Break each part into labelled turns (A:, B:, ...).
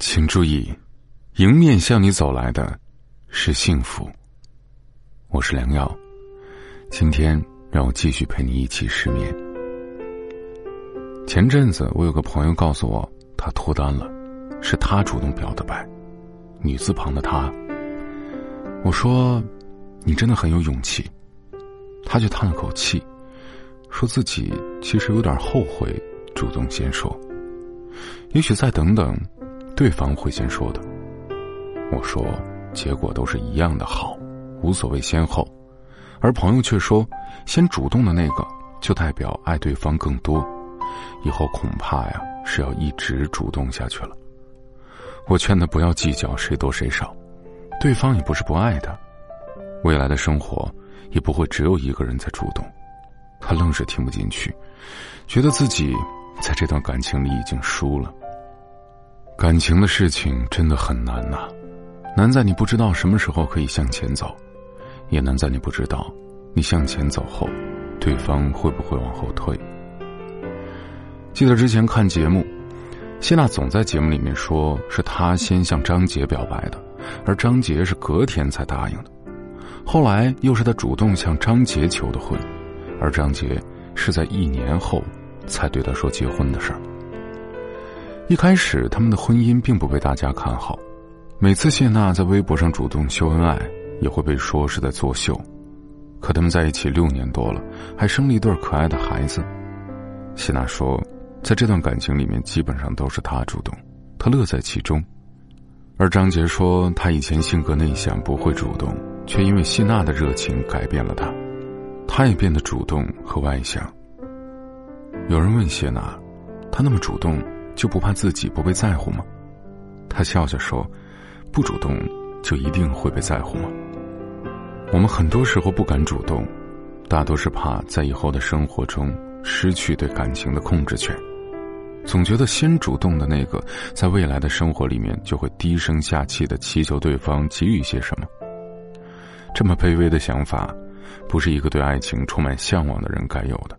A: 请注意，迎面向你走来的，是幸福。我是良药，今天让我继续陪你一起失眠。前阵子我有个朋友告诉我，他脱单了，是他主动表的白，女字旁的他。我说，你真的很有勇气。他却叹了口气，说自己其实有点后悔主动先说，也许再等等。对方会先说的。我说，结果都是一样的好，无所谓先后。而朋友却说，先主动的那个就代表爱对方更多，以后恐怕呀是要一直主动下去了。我劝他不要计较谁多谁少，对方也不是不爱他，未来的生活也不会只有一个人在主动。他愣是听不进去，觉得自己在这段感情里已经输了。感情的事情真的很难呐，难在你不知道什么时候可以向前走，也难在你不知道，你向前走后，对方会不会往后退。记得之前看节目，谢娜总在节目里面说是她先向张杰表白的，而张杰是隔天才答应的，后来又是她主动向张杰求的婚，而张杰是在一年后才对她说结婚的事儿。一开始，他们的婚姻并不被大家看好。每次谢娜在微博上主动秀恩爱，也会被说是在作秀。可他们在一起六年多了，还生了一对可爱的孩子。谢娜说，在这段感情里面，基本上都是他主动，他乐在其中。而张杰说，他以前性格内向，不会主动，却因为谢娜的热情改变了他，他也变得主动和外向。有人问谢娜，他那么主动。就不怕自己不被在乎吗？他笑笑说：“不主动就一定会被在乎吗？”我们很多时候不敢主动，大多是怕在以后的生活中失去对感情的控制权，总觉得先主动的那个，在未来的生活里面就会低声下气的祈求对方给予些什么。这么卑微的想法，不是一个对爱情充满向往的人该有的。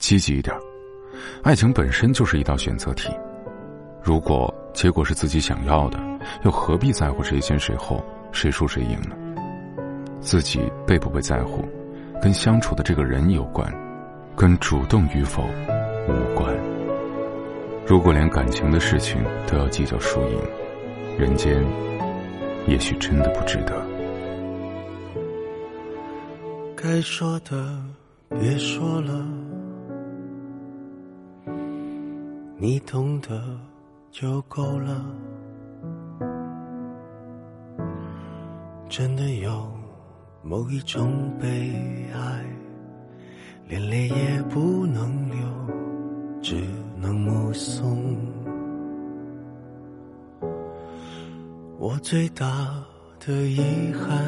A: 积极一点。爱情本身就是一道选择题，如果结果是自己想要的，又何必在乎谁先谁后、谁输谁赢呢？自己被不被在乎，跟相处的这个人有关，跟主动与否无关。如果连感情的事情都要计较输赢，人间也许真的不值得。
B: 该说的别说了。你懂得就够了。真的有某一种悲哀，连泪也不能流，只能目送。我最大的遗憾，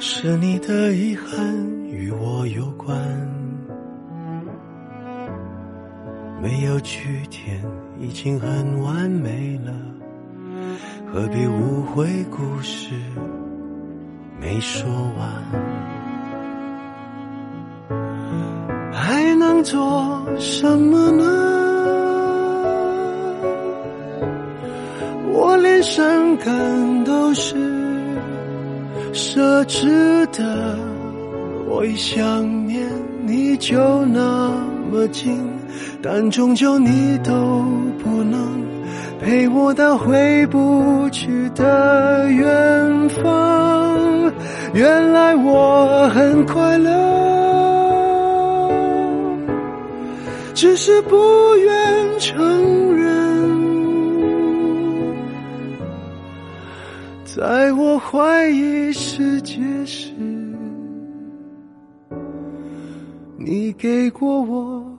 B: 是你的遗憾与我有关。没有句点，已经很完美了，何必误会故事没说完？还能做什么呢？我连伤感都是奢侈的，我一想念你就能么近。但终究你都不能陪我到回不去的远方。原来我很快乐，只是不愿承认。在我怀疑世界时，你给过我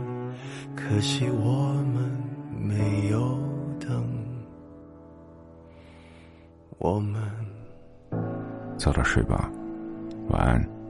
B: 可惜我们没有等，我们
A: 早点睡吧，晚安。